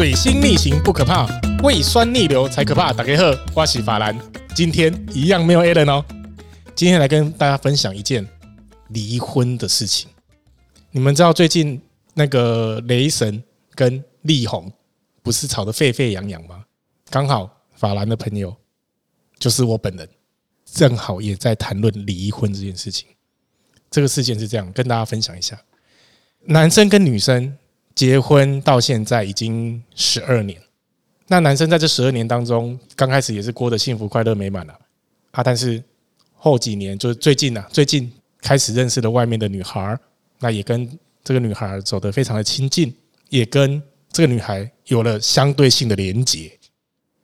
水星逆行不可怕，胃酸逆流才可怕。大家好，我是法兰，今天一样没有 Allen 哦。今天来跟大家分享一件离婚的事情。你们知道最近那个雷神跟力宏不是吵得沸沸扬扬吗？刚好法兰的朋友就是我本人，正好也在谈论离婚这件事情。这个事件是这样，跟大家分享一下：男生跟女生。结婚到现在已经十二年，那男生在这十二年当中，刚开始也是过得幸福、快乐、美满了啊。但是后几年，就是最近呢，最近开始认识了外面的女孩，那也跟这个女孩走得非常的亲近，也跟这个女孩有了相对性的连结。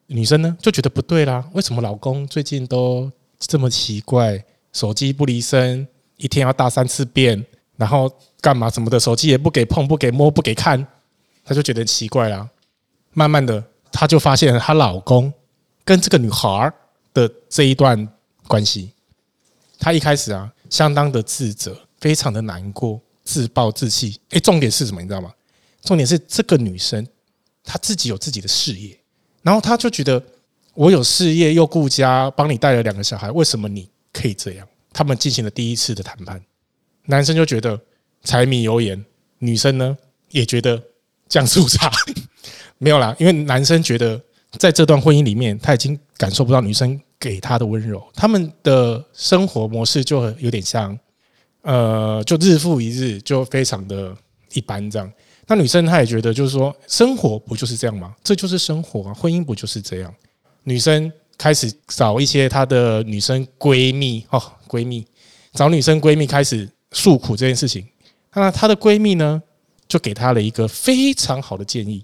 女生呢就觉得不对啦，为什么老公最近都这么奇怪？手机不离身，一天要大三次便，然后。干嘛什么的，手机也不给碰，不给摸，不给看，她就觉得奇怪啦。慢慢的，她就发现她老公跟这个女孩的这一段关系。她一开始啊，相当的自责，非常的难过，自暴自弃。诶，重点是什么？你知道吗？重点是这个女生她自己有自己的事业，然后她就觉得我有事业又顾家，帮你带了两个小孩，为什么你可以这样？他们进行了第一次的谈判，男生就觉得。柴米油盐，女生呢也觉得酱醋茶没有啦，因为男生觉得在这段婚姻里面，他已经感受不到女生给他的温柔，他们的生活模式就有点像，呃，就日复一日，就非常的一般这样。那女生她也觉得，就是说，生活不就是这样吗？这就是生活啊，婚姻不就是这样？女生开始找一些她的女生闺蜜哦，闺蜜找女生闺蜜开始诉苦这件事情。那她的闺蜜呢，就给她了一个非常好的建议：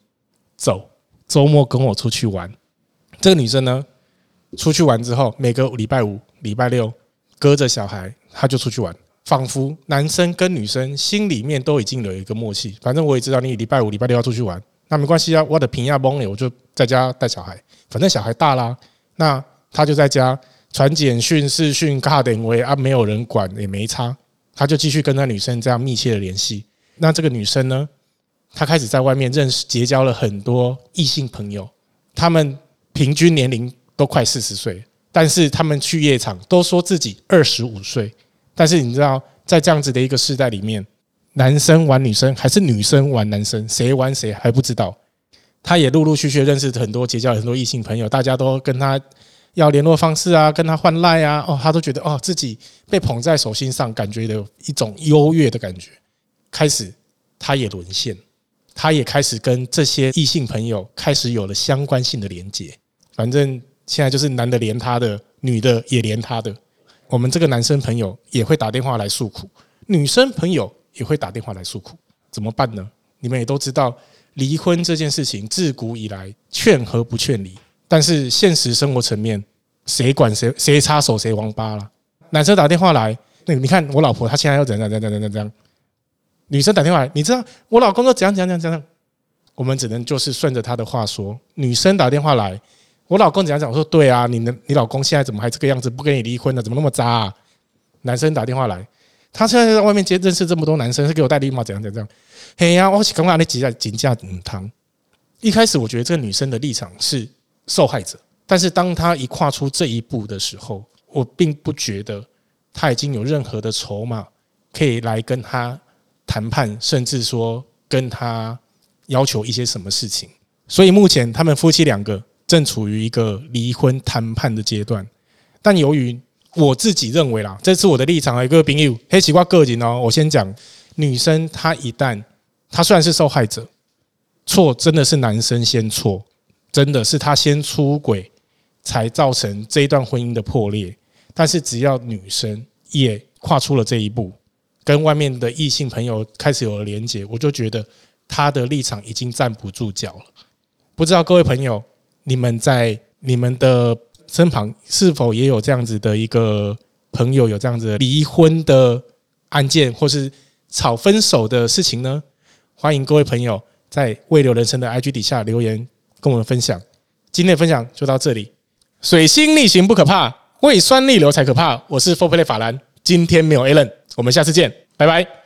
走，周末跟我出去玩。这个女生呢，出去玩之后，每个礼拜五、礼拜六，隔着小孩，她就出去玩，仿佛男生跟女生心里面都已经有一个默契。反正我也知道你礼拜五、礼拜六要出去玩，那没关系啊，我的平亚崩了，我就在家带小孩。反正小孩大啦，那他就在家传简讯、视讯、卡点位啊，没有人管也没差。他就继续跟那女生这样密切的联系。那这个女生呢，她开始在外面认识、结交了很多异性朋友。他们平均年龄都快四十岁，但是他们去夜场都说自己二十五岁。但是你知道，在这样子的一个时代里面，男生玩女生还是女生玩男生，谁玩谁还不知道。他也陆陆续续认识很多、结交很多异性朋友，大家都跟他。要联络方式啊，跟他换赖啊，哦，他都觉得哦，自己被捧在手心上，感觉有一种优越的感觉。开始，他也沦陷，他也开始跟这些异性朋友开始有了相关性的连接。反正现在就是男的连他的，女的也连他的。我们这个男生朋友也会打电话来诉苦，女生朋友也会打电话来诉苦，怎么办呢？你们也都知道，离婚这件事情自古以来劝和不劝离。但是现实生活层面，谁管谁谁插手谁王八了？男生打电话来，那你看我老婆她现在要怎样怎样怎样怎样？女生打电话来，你知道我老公都怎样怎样怎样？我们只能就是顺着他的话说。女生打电话来，我老公怎样讲？我说对啊，你的你老公现在怎么还这个样子？不跟你离婚了？怎么那么渣啊？男生打电话来，他现在在外面接认识这么多男生，是给我戴绿帽怎样怎样？嘿呀，我刚刚那几下金价很汤。一开始我觉得这个女生的立场是。受害者，但是当他一跨出这一步的时候，我并不觉得他已经有任何的筹码可以来跟他谈判，甚至说跟他要求一些什么事情。所以目前他们夫妻两个正处于一个离婚谈判的阶段。但由于我自己认为啦，这是我的立场啊，各位朋友，黑奇怪个人哦。我先讲，女生她一旦她虽然是受害者，错真的是男生先错。真的是他先出轨，才造成这一段婚姻的破裂。但是只要女生也跨出了这一步，跟外面的异性朋友开始有了连结，我就觉得他的立场已经站不住脚了。不知道各位朋友，你们在你们的身旁是否也有这样子的一个朋友，有这样子离婚的案件，或是吵分手的事情呢？欢迎各位朋友在未留人生的 IG 底下留言。跟我们分享，今天的分享就到这里。水星逆行不可怕，胃酸逆流才可怕。我是 Fourplay 法兰，今天没有 Alan，我们下次见，拜拜。